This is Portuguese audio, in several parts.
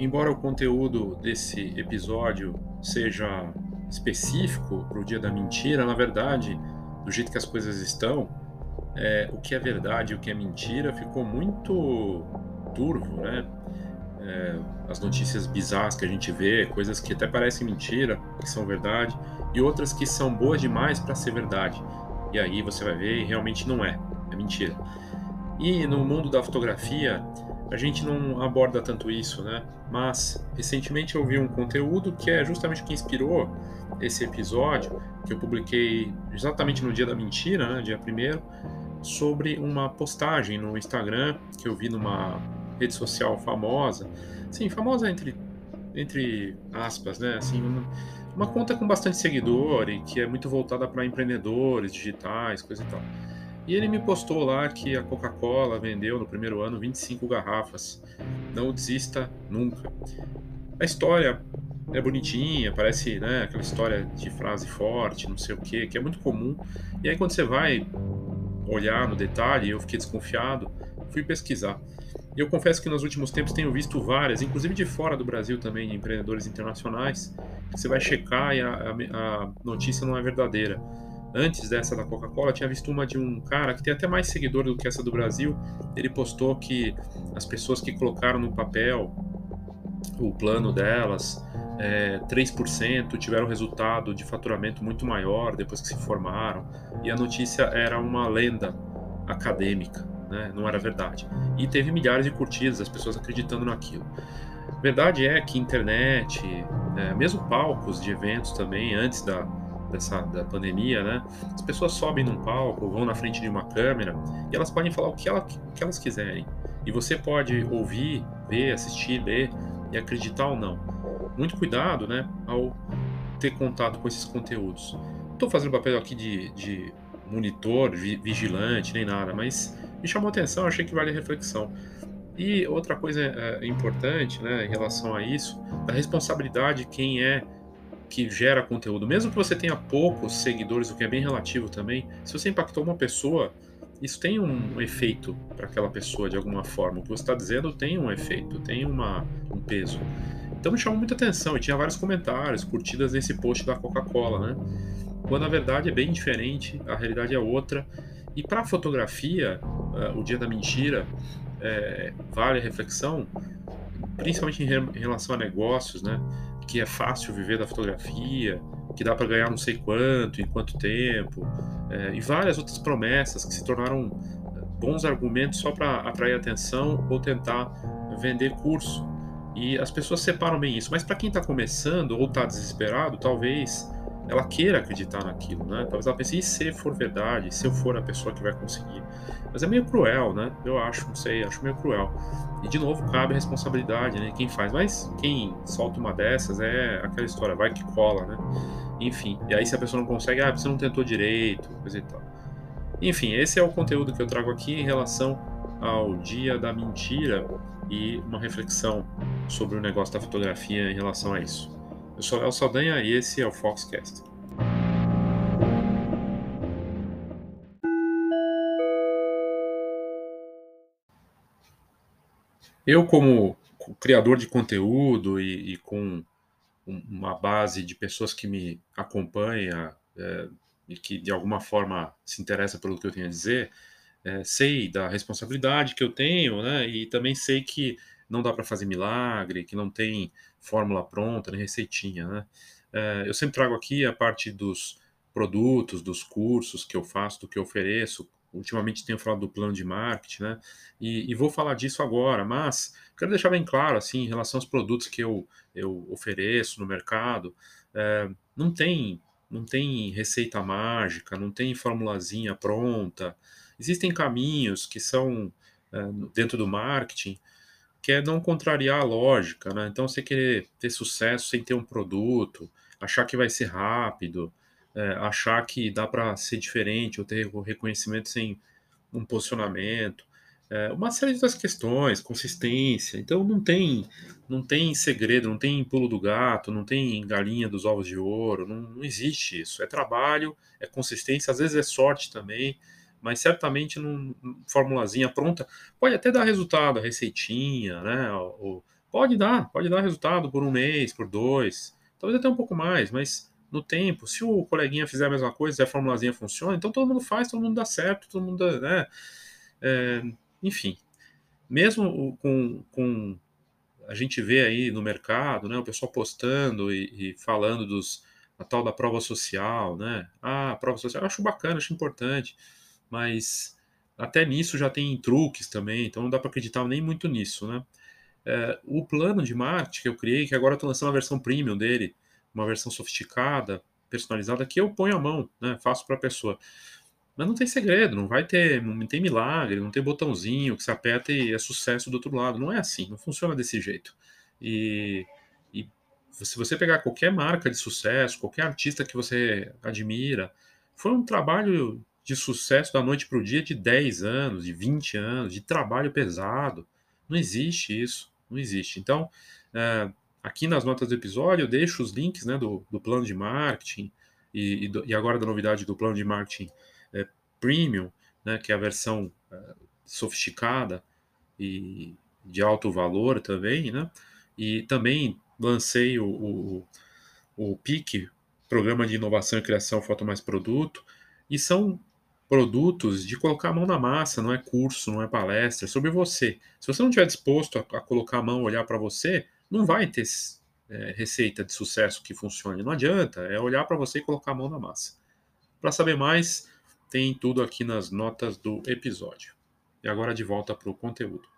embora o conteúdo desse episódio seja específico para o dia da mentira, na verdade, do jeito que as coisas estão, é, o que é verdade e o que é mentira ficou muito turvo, né? É, as notícias bizarras que a gente vê, coisas que até parecem mentira, que são verdade, e outras que são boas demais para ser verdade. E aí você vai ver e realmente não é, é mentira. E no mundo da fotografia, a gente não aborda tanto isso, né? Mas recentemente eu vi um conteúdo que é justamente o que inspirou esse episódio, que eu publiquei exatamente no dia da mentira, né, dia 1 sobre uma postagem no Instagram que eu vi numa rede social famosa. Sim, famosa entre, entre aspas, né? Assim, uma, uma conta com bastante seguidor e que é muito voltada para empreendedores digitais, coisa e tal. E ele me postou lá que a Coca-Cola vendeu no primeiro ano 25 garrafas. Não desista nunca. A história é bonitinha, parece né, aquela história de frase forte, não sei o que, que é muito comum. E aí quando você vai olhar no detalhe, eu fiquei desconfiado, fui pesquisar. Eu confesso que nos últimos tempos tenho visto várias, inclusive de fora do Brasil também, de empreendedores internacionais, que você vai checar e a, a, a notícia não é verdadeira antes dessa da Coca-Cola, tinha visto uma de um cara que tem até mais seguidor do que essa do Brasil. Ele postou que as pessoas que colocaram no papel o plano delas, é, 3% tiveram resultado de faturamento muito maior depois que se formaram. E a notícia era uma lenda acadêmica, né? não era verdade. E teve milhares de curtidas, as pessoas acreditando naquilo. Verdade é que internet, é, mesmo palcos de eventos também, antes da, dessa da pandemia, né? As pessoas sobem num palco, vão na frente de uma câmera e elas podem falar o que, ela, o que elas quiserem. E você pode ouvir, ver, assistir, ler e acreditar ou não. Muito cuidado, né, ao ter contato com esses conteúdos. Estou fazendo papel aqui de, de monitor, vigilante, nem nada, mas me chamou a atenção, achei que vale a reflexão. E outra coisa é, importante, né, em relação a isso, da responsabilidade de quem é que gera conteúdo, mesmo que você tenha poucos seguidores, o que é bem relativo também, se você impactou uma pessoa, isso tem um efeito para aquela pessoa de alguma forma. O que você está dizendo tem um efeito, tem uma, um peso. Então me chamou muita atenção e tinha vários comentários, curtidas nesse post da Coca-Cola, né? Quando na verdade é bem diferente, a realidade é outra. E para fotografia, uh, o dia da mentira é, vale a reflexão, principalmente em, re em relação a negócios, né? Que é fácil viver da fotografia, que dá para ganhar não sei quanto, em quanto tempo, é, e várias outras promessas que se tornaram é, bons argumentos só para atrair atenção ou tentar vender curso. E as pessoas separam bem isso. Mas para quem está começando ou está desesperado, talvez ela queira acreditar naquilo, né? Talvez ela pense, e se for verdade, se eu for a pessoa que vai conseguir? Mas é meio cruel, né? Eu acho, não sei, acho meio cruel. E de novo, cabe a responsabilidade, né? Quem faz. Mas quem solta uma dessas é aquela história, vai que cola, né? Enfim, e aí se a pessoa não consegue, ah, você não tentou direito, coisa e tal. Enfim, esse é o conteúdo que eu trago aqui em relação ao dia da mentira e uma reflexão sobre o negócio da fotografia em relação a isso. Eu sou Léo Saldanha e esse é o Foxcast. Eu, como criador de conteúdo e, e com uma base de pessoas que me acompanha é, e que de alguma forma se interessa pelo que eu tenho a dizer, é, sei da responsabilidade que eu tenho, né? E também sei que não dá para fazer milagre, que não tem fórmula pronta, nem receitinha, né? É, eu sempre trago aqui a parte dos produtos, dos cursos que eu faço, do que eu ofereço. Ultimamente tenho falado do plano de marketing, né? E, e, vou falar disso agora, mas quero deixar bem claro, assim, em relação aos produtos que eu, eu ofereço no mercado, é, não tem não tem receita mágica, não tem formulazinha pronta. Existem caminhos que são é, dentro do marketing que é não contrariar a lógica, né? Então, você querer ter sucesso sem ter um produto, achar que vai ser rápido, é, achar que dá para ser diferente ou ter o reconhecimento sem um posicionamento, é, uma série de outras questões, consistência. Então, não tem, não tem segredo, não tem pulo do gato, não tem galinha dos ovos de ouro, não, não existe isso. É trabalho, é consistência, às vezes é sorte também mas certamente num formulazinha pronta pode até dar resultado, a receitinha, né? O, Pode dar, pode dar resultado por um mês, por dois, talvez até um pouco mais, mas no tempo, se o coleguinha fizer a mesma coisa, se a formulazinha funciona, então todo mundo faz, todo mundo dá certo, todo mundo dá, né? É, enfim, mesmo com, com a gente vê aí no mercado, né, o pessoal postando e, e falando dos a tal da prova social, né? Ah, prova social, eu acho bacana, acho importante, mas até nisso já tem truques também, então não dá para acreditar nem muito nisso, né? É, o plano de marketing que eu criei, que agora estou lançando a versão premium dele, uma versão sofisticada, personalizada, que eu ponho a mão, né? Faço para a pessoa. Mas não tem segredo, não vai ter, não tem milagre, não tem botãozinho que se aperta e é sucesso do outro lado. Não é assim, não funciona desse jeito. E, e se você pegar qualquer marca de sucesso, qualquer artista que você admira, foi um trabalho de sucesso da noite para o dia de 10 anos, de 20 anos, de trabalho pesado. Não existe isso, não existe. Então, é, aqui nas notas do episódio eu deixo os links né, do, do plano de marketing e, e, do, e agora da novidade do plano de marketing é, Premium, né, que é a versão é, sofisticada e de alto valor também, né? E também lancei o, o, o PIC, Programa de Inovação e Criação Foto Mais Produto, e são produtos de colocar a mão na massa, não é curso, não é palestra, é sobre você. Se você não estiver disposto a, a colocar a mão, olhar para você, não vai ter é, receita de sucesso que funcione. Não adianta, é olhar para você e colocar a mão na massa. Para saber mais, tem tudo aqui nas notas do episódio. E agora de volta para o conteúdo.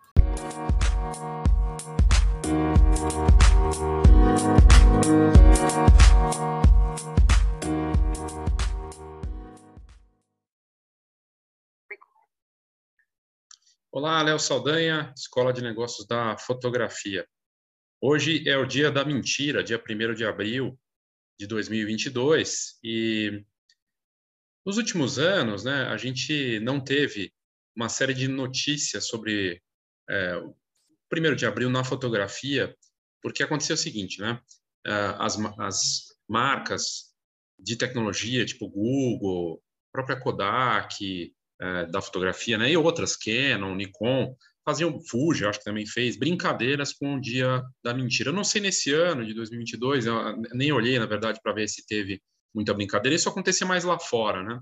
Olá, Léo Saldanha, Escola de Negócios da Fotografia. Hoje é o dia da mentira, dia 1 de abril de 2022, e nos últimos anos, né, a gente não teve uma série de notícias sobre é, o primeiro de abril na fotografia, porque aconteceu o seguinte, né? As, as marcas de tecnologia, tipo Google, própria Kodak, é, da fotografia, né, e outras, Canon, Nikon, faziam, Fuji, acho que também fez, brincadeiras com o Dia da Mentira. Eu não sei nesse ano de 2022, eu nem olhei, na verdade, para ver se teve muita brincadeira. Isso acontecia mais lá fora, né?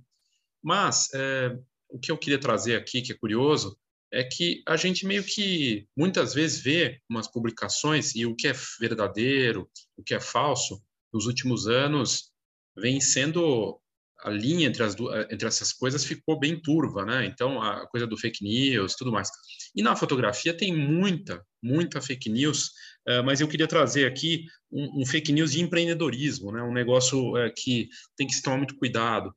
Mas é, o que eu queria trazer aqui, que é curioso, é que a gente meio que muitas vezes vê umas publicações e o que é verdadeiro, o que é falso, nos últimos anos vem sendo a linha entre, as, entre essas coisas ficou bem turva, né? Então, a coisa do fake news, tudo mais. E na fotografia tem muita, muita fake news, uh, mas eu queria trazer aqui um, um, fake news de empreendedorismo, né? Um negócio uh, que tem que se tomar muito cuidado.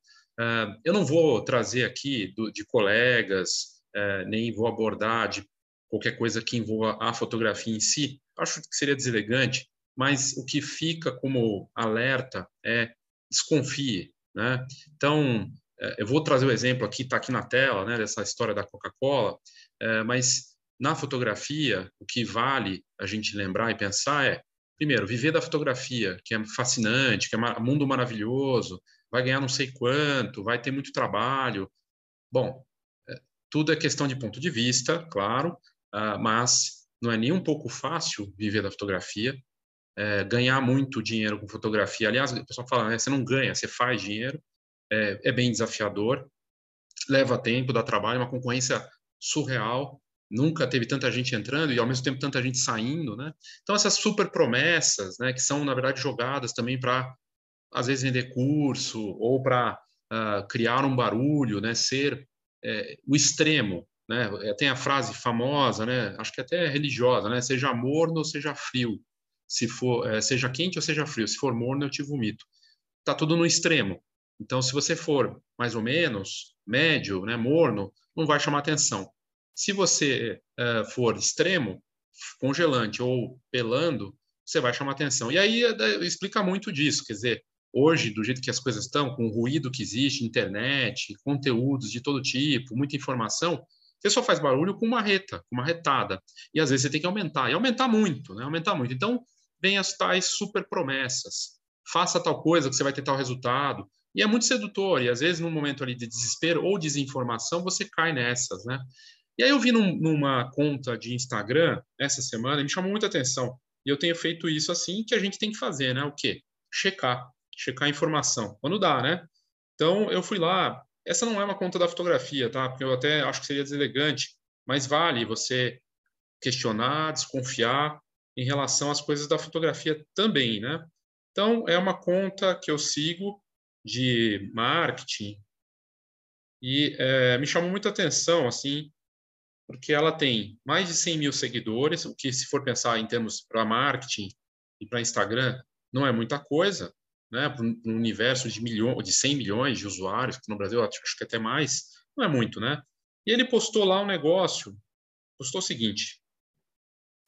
Eu não vou trazer aqui do, de colegas, nem vou abordar de qualquer coisa que envolva a fotografia em si. Acho que seria deselegante, mas o que fica como alerta é desconfie, né? Então, é, eu vou trazer o exemplo aqui, está aqui na tela, né, dessa história da Coca-Cola, é, mas na fotografia, o que vale a gente lembrar e pensar é, primeiro, viver da fotografia, que é fascinante, que é um mundo maravilhoso, vai ganhar não sei quanto, vai ter muito trabalho. Bom, é, tudo é questão de ponto de vista, claro, uh, mas não é nem um pouco fácil viver da fotografia é, ganhar muito dinheiro com fotografia. Aliás, o pessoal fala, né, você não ganha, você faz dinheiro. É, é bem desafiador, leva tempo, dá trabalho, uma concorrência surreal. Nunca teve tanta gente entrando e ao mesmo tempo tanta gente saindo, né? Então essas super promessas, né, que são na verdade jogadas também para às vezes vender curso ou para uh, ah, criar um barulho, né, ser é, o extremo, né? Tem a frase famosa, né? Acho que até religiosa, né? Seja morno ou seja frio se for é, seja quente ou seja frio. Se for morno, eu te vomito. Tá tudo no extremo. Então, se você for mais ou menos médio, né, morno, não vai chamar atenção. Se você é, for extremo, congelante ou pelando, você vai chamar atenção. E aí é, explica muito disso. Quer dizer, hoje, do jeito que as coisas estão, com o ruído que existe, internet, conteúdos de todo tipo, muita informação, você só faz barulho com uma reta, com uma retada. E às vezes você tem que aumentar, e aumentar muito, né? Aumentar muito. Então, vem as tais super promessas. Faça tal coisa que você vai ter tal resultado. E é muito sedutor, e às vezes, num momento ali de desespero ou desinformação, você cai nessas, né? E aí eu vi num, numa conta de Instagram essa semana, me chamou muita atenção. E eu tenho feito isso assim que a gente tem que fazer, né? O quê? Checar, checar a informação. Quando dá, né? Então eu fui lá. Essa não é uma conta da fotografia, tá? Porque eu até acho que seria deselegante, mas vale você questionar, desconfiar em relação às coisas da fotografia também, né? Então é uma conta que eu sigo de marketing e é, me chamou muita atenção, assim, porque ela tem mais de 100 mil seguidores, o que, se for pensar em termos para marketing e para Instagram, não é muita coisa, né? Para um universo de, milhões, de 100 milhões de usuários, que no Brasil acho que até mais, não é muito, né? E ele postou lá um negócio, postou o seguinte: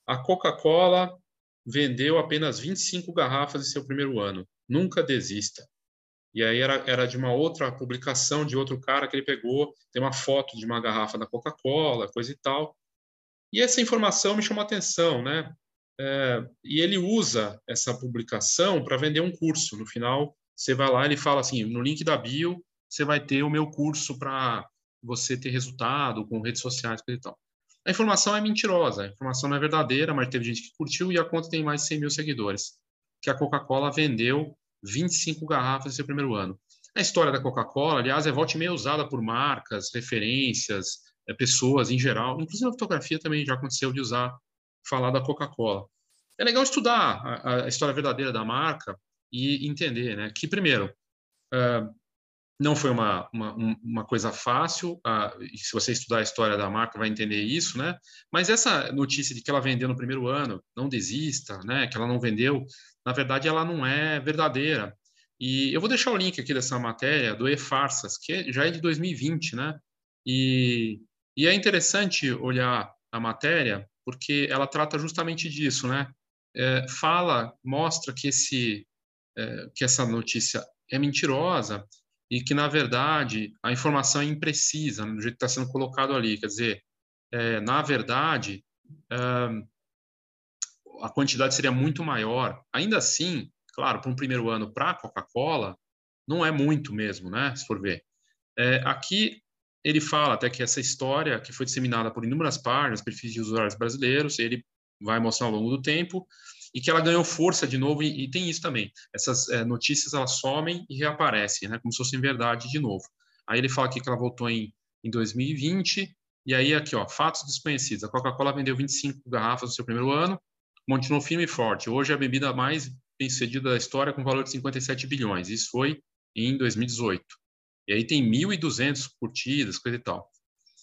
a Coca-Cola vendeu apenas 25 garrafas em seu primeiro ano. Nunca desista. E aí era, era de uma outra publicação de outro cara que ele pegou, tem uma foto de uma garrafa da Coca-Cola, coisa e tal. E essa informação me chamou a atenção, né? É, e ele usa essa publicação para vender um curso. No final, você vai lá, ele fala assim, no link da bio, você vai ter o meu curso para você ter resultado com redes sociais, e tal. A informação é mentirosa, a informação não é verdadeira, mas teve gente que curtiu e a conta tem mais de 100 mil seguidores. Que a Coca-Cola vendeu 25 garrafas no seu primeiro ano. A história da Coca-Cola, aliás, é volta e meia usada por marcas, referências, é, pessoas em geral. Inclusive, a fotografia também já aconteceu de usar, falar da Coca-Cola. É legal estudar a, a, história verdadeira da marca e entender, né? Que, primeiro, uh, não foi uma, uma, uma coisa fácil, e se você estudar a história da marca vai entender isso, né? Mas essa notícia de que ela vendeu no primeiro ano, não desista, né? Que ela não vendeu, na verdade ela não é verdadeira. E eu vou deixar o link aqui dessa matéria do E-Farsas, que já é de 2020, né? E, e é interessante olhar a matéria porque ela trata justamente disso, né? É, fala, mostra que esse é, que essa notícia é mentirosa e que, na verdade, a informação é imprecisa, né, do jeito que está sendo colocado ali. Quer dizer, é, na verdade, é, a quantidade seria muito maior. Ainda assim, claro, para um primeiro ano para a Coca-Cola, não é muito mesmo, né? Se for ver. É, aqui ele fala até que essa história, que foi disseminada por inúmeras páginas, perfis de usuários brasileiros, ele vai mostrar ao longo do tempo, e que ela ganhou força de novo, e, e tem isso também. Essas é, notícias, elas somem e reaparecem, né, como se fossem verdade de novo. Aí ele fala aqui que ela voltou em, em 2020, e aí aqui, ó, fatos desconhecidos. A Coca-Cola vendeu 25 garrafas no seu primeiro ano, continuou firme e forte. Hoje é a bebida mais bem-sucedida da história com valor de 57 bilhões. Isso foi em 2018. E aí tem 1.200 curtidas, coisa e tal.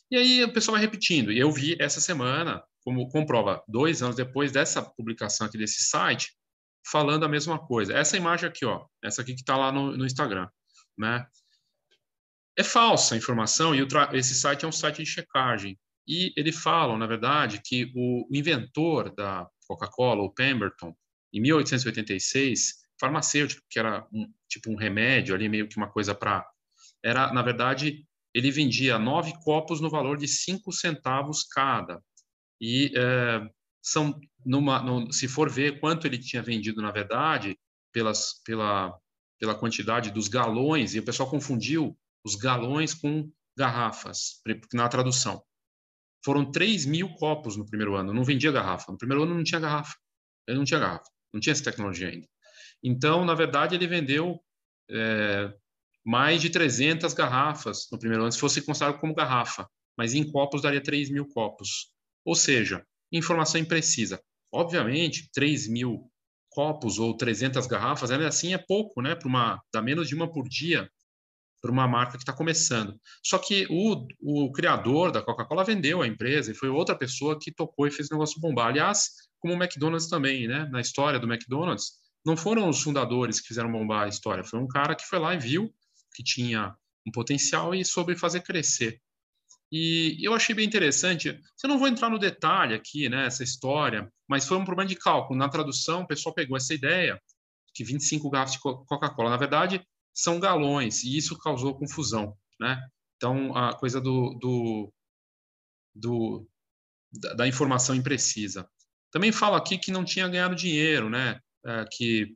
E aí o pessoal vai repetindo. E eu vi essa semana como comprova, dois anos depois dessa publicação aqui desse site, falando a mesma coisa. Essa imagem aqui, ó, essa aqui que está lá no, no, Instagram, né? É falsa a informação e esse site é um site de checagem. E ele fala, na verdade, que o inventor da Coca-Cola, o Pemberton, em 1886, farmacêutico, que era um, tipo um remédio ali, meio que uma coisa para... Era, na verdade, ele vendia nove copos no valor de cinco centavos cada e é, são numa, se for ver quanto ele tinha vendido na verdade pelas, pela pela quantidade dos galões e o pessoal confundiu os galões com garrafas na tradução. Foram 3 mil copos no primeiro ano não vendia garrafa. No primeiro ano não tinha garrafa ele não tinha garrafa não tinha essa tecnologia ainda. Então na verdade ele vendeu é, mais de 300 garrafas no primeiro ano se fosse considerado como garrafa mas em copos daria 3 mil copos ou seja, informação imprecisa. Obviamente, 3 mil copos ou 300 garrafas, ainda assim é pouco, né? Para uma, dá menos de uma por dia para uma marca que está começando. Só que o, o criador da Coca-Cola vendeu a empresa e foi outra pessoa que tocou e fez o negócio bombar. Aliás, como o McDonald's também, né? Na história do McDonald's, não foram os fundadores que fizeram bombar a história, foi um cara que foi lá e viu que tinha um potencial e soube fazer crescer. E eu achei bem interessante. Eu não vou entrar no detalhe aqui, né, essa história, mas foi um problema de cálculo. Na tradução, o pessoal pegou essa ideia que 25 garrafas de Coca-Cola, na verdade, são galões, e isso causou confusão, né? Então, a coisa do, do, do da, da, informação imprecisa. Também fala aqui que não tinha ganhado dinheiro, né? É, que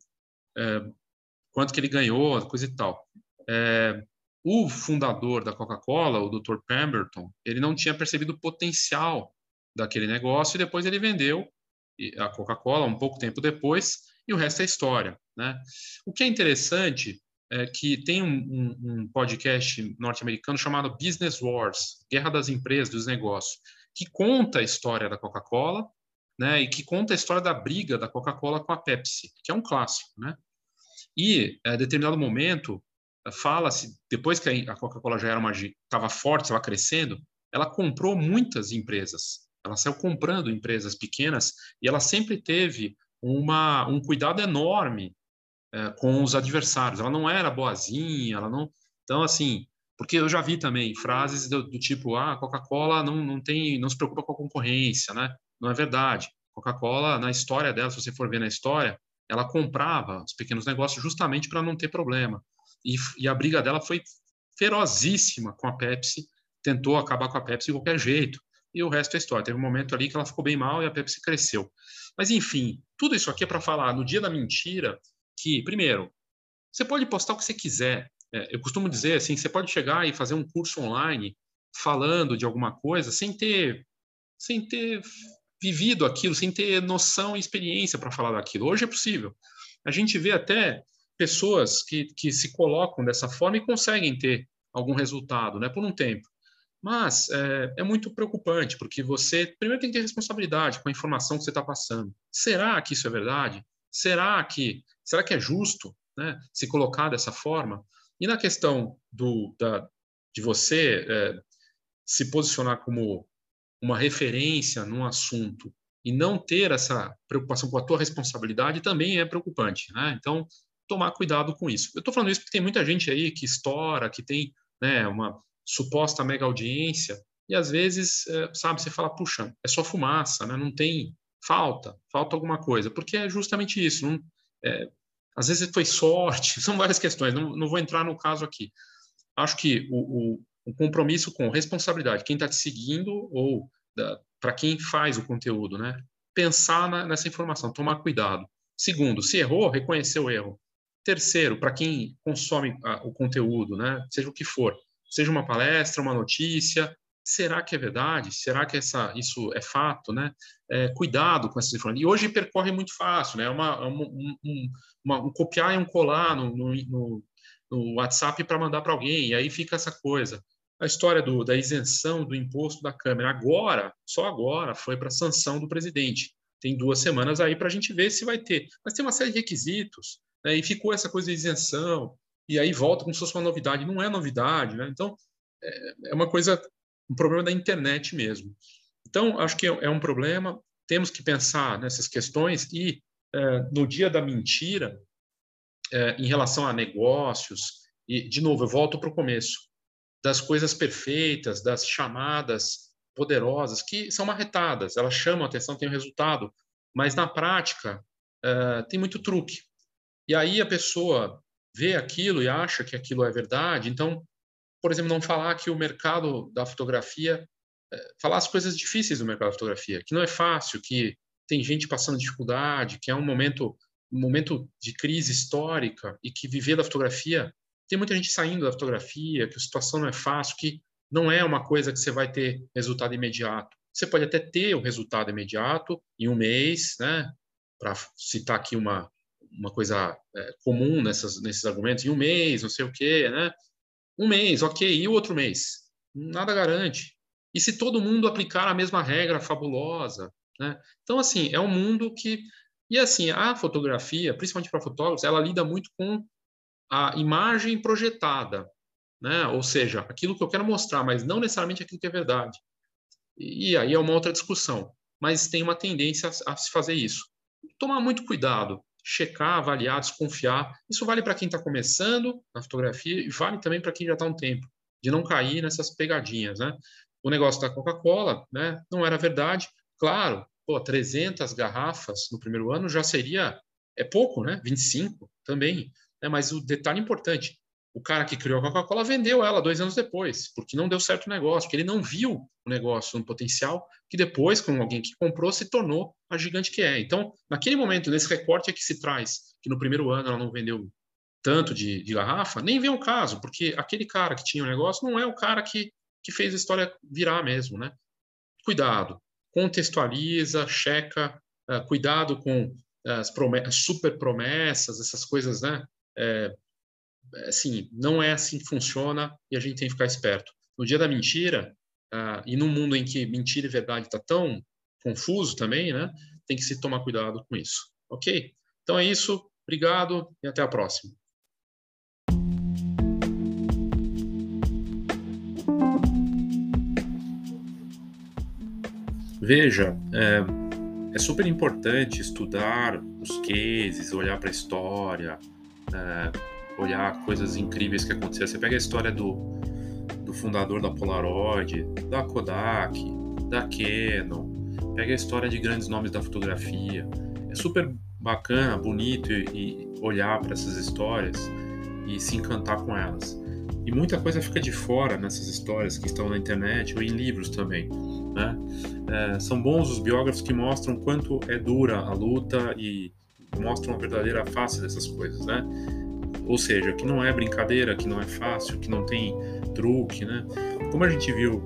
é, quanto que ele ganhou, coisa e tal. É, o fundador da Coca-Cola, o Dr. Pemberton, ele não tinha percebido o potencial daquele negócio e depois ele vendeu a Coca-Cola um pouco tempo depois e o resto é história. Né? O que é interessante é que tem um, um, um podcast norte-americano chamado Business Wars, Guerra das Empresas, dos Negócios, que conta a história da Coca-Cola né, e que conta a história da briga da Coca-Cola com a Pepsi, que é um clássico. Né? E, a determinado momento, fala-se, depois que a Coca-Cola já era uma estava forte, estava crescendo, ela comprou muitas empresas. Ela saiu comprando empresas pequenas e ela sempre teve uma, um cuidado enorme é, com os adversários. Ela não era boazinha, ela não. Então, assim, porque eu já vi também frases do, do tipo: ah, a Coca-Cola não, não tem, não se preocupa com a concorrência, né? Não é verdade. Coca-Cola, na história dela, se você for ver na história, ela comprava os pequenos negócios justamente para não ter problema. E, e, a briga dela foi ferozíssima com a Pepsi, tentou acabar com a Pepsi de qualquer jeito. E o resto é história. Teve um momento ali que ela ficou bem mal e a Pepsi cresceu. Mas, enfim, tudo isso aqui é para falar no dia da mentira que, primeiro, você pode postar o que você quiser. É, eu costumo dizer assim, você pode chegar e fazer um curso online falando de alguma coisa sem ter, sem ter vivido aquilo, sem ter noção e experiência para falar daquilo. Hoje é possível. A gente vê até pessoas que, que se colocam dessa forma e conseguem ter algum resultado, né, por um tempo. Mas é, é, muito preocupante, porque você, primeiro, tem que ter responsabilidade com a informação que você está passando. Será que isso é verdade? Será que, será que é justo né, se colocar dessa forma? E na questão do, da, de você é, se posicionar como uma referência num assunto e não ter essa preocupação com a tua responsabilidade também é preocupante. Né? Então, tomar cuidado com isso. Eu estou falando isso porque tem muita gente aí que estoura, que tem né, uma suposta mega audiência, e às vezes, é, sabe, você fala, puxa, é só fumaça, né? não tem, falta, falta alguma coisa, porque é justamente isso. Não, é, às vezes foi sorte, são várias questões, não, não vou entrar no caso aqui. Acho que o, o, o compromisso com responsabilidade, quem está te seguindo ou para quem faz o conteúdo, né? Pensar na, nessa informação, tomar cuidado. Segundo, se errou, reconhecer o erro. Terceiro, para quem consome a, o conteúdo, né? Seja o que for, seja uma palestra, uma notícia, será que é verdade? Será que essa, isso é fato, né? É, cuidado com essas informações. E hoje percorre muito fácil, né? É uma, é um, uma, um copiar e um colar no, no, no WhatsApp para mandar para alguém, e aí fica essa coisa a história do, da isenção do imposto da Câmara. Agora, só agora, foi para sanção do presidente. Tem duas semanas aí para a gente ver se vai ter. Mas tem uma série de requisitos, né? e ficou essa coisa de isenção, e aí volta como se fosse uma novidade. Não é novidade, né? Então, é, é uma coisa, um problema da internet mesmo. Então, acho que é, é um problema, temos que pensar nessas questões e, é, no dia da mentira, em relação a negócios, e, de novo, eu volto para o começo das coisas perfeitas, das chamadas poderosas, que são marretadas, elas chamam a atenção, têm um resultado, mas na prática tem muito truque. E aí a pessoa vê aquilo e acha que aquilo é verdade, então, por exemplo, não falar que o mercado da fotografia, uh, falar as coisas difíceis do mercado da fotografia, que não é fácil, que tem gente passando dificuldade, que é um momento um momento de crise histórica e que viver da fotografia tem muita gente saindo da fotografia, que a situação não é fácil, que não é uma coisa que você vai ter resultado imediato. Você pode até ter o resultado imediato em um mês, né? Para citar aqui uma, uma coisa é, comum nessas, nesses argumentos, em um mês, não sei o quê, né? Um mês, ok, e o outro mês? Nada garante. E se todo mundo aplicar a mesma regra fabulosa, né? Então, assim, é um mundo que... E, assim, a fotografia, principalmente para fotógrafos, ela lida muito com a imagem projetada, né? Ou seja, aquilo que eu quero mostrar, mas não necessariamente aquilo que é verdade. E aí é uma outra discussão, mas tem uma tendência a, se fazer isso. Tomar muito cuidado, checar, avaliar, desconfiar. Isso vale para quem está começando na fotografia e vale também para quem já está há um tempo, de não cair nessas pegadinhas, né? O negócio da Coca-Cola, né? Não era verdade. Claro, pô, 300 garrafas no primeiro ano já seria é pouco, né? 25 também. Né? Mas o detalhe importante, o cara que criou a Coca-Cola vendeu ela dois anos depois, porque não deu certo o negócio, porque ele não viu o negócio no potencial, que depois, com alguém que comprou, se tornou a gigante que é. Então, naquele momento, nesse recorte é que se traz, que no primeiro ano ela não vendeu tanto de, de garrafa, nem vem o caso, porque aquele cara que tinha o negócio não é o cara que, que fez a história virar mesmo, né? Cuidado, contextualiza, checa, uh, cuidado com as, promessas, super promessas, essas coisas, né? É, assim, não é assim que funciona e a gente tem que ficar esperto. No dia da mentira, uh, e num mundo em que mentira e verdade está tão confuso também, né? Tem que se tomar cuidado com isso, ok? Então é isso, obrigado e até a próxima. Veja, é, é, super importante estudar os cases, olhar para a história, é, olhar coisas incríveis que aconteceram. Você pega a história do, do fundador da Polaroid, da Kodak, da Canon, pega a história de grandes nomes da fotografia. É super bacana, bonito e, e olhar para essas histórias e se encantar com elas. E muita coisa fica de fora nessas histórias que estão na internet ou em livros também. Né? É, são bons os biógrafos que mostram quanto é dura a luta e mostram a verdadeira face dessas coisas, né? Ou seja, que não é brincadeira, que não é fácil, que não tem truque, né? Como a gente viu,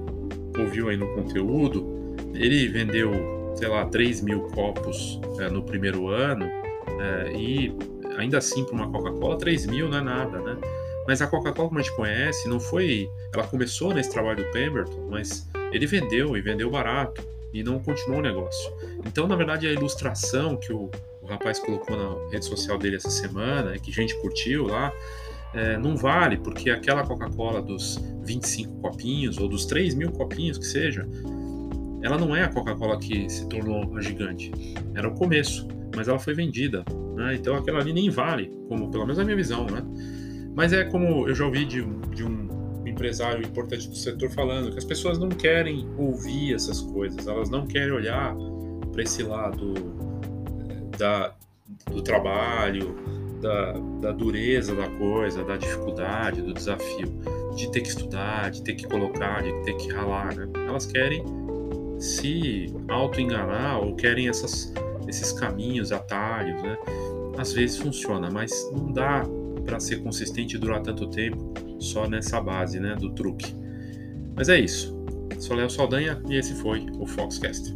ouviu aí no conteúdo, ele vendeu, sei lá, 3 mil copos é, no primeiro ano é, e ainda assim para uma Coca-Cola 3 mil não é nada, né? Mas a Coca-Cola, como a gente conhece, não foi. Ela começou nesse trabalho do Pemberton, mas ele vendeu e vendeu barato e não continuou o negócio. Então, na verdade, a ilustração que o, rapaz colocou na rede social dele essa semana, que a gente curtiu lá, é, não vale, porque aquela Coca-Cola dos 25 copinhos ou dos 3 mil copinhos que seja, ela não é a Coca-Cola que se tornou a gigante. Era o começo, mas ela foi vendida. Né? Então aquela ali nem vale, como pelo menos a minha visão, né? Mas é como eu já ouvi de, de um empresário importante do setor falando que as pessoas não querem ouvir essas coisas, elas não querem olhar para esse lado da, do trabalho, da, da, dureza da coisa, da dificuldade, do desafio, de ter que estudar, de ter que colocar, de ter que ralar. Né? Elas querem se auto-enganar ou querem essas, esses caminhos, atalhos. Né? Às vezes funciona, mas não dá para ser consistente e durar tanto tempo só nessa base né, do truque. Mas é isso. Sou Léo Saldanha e esse foi o Foxcast.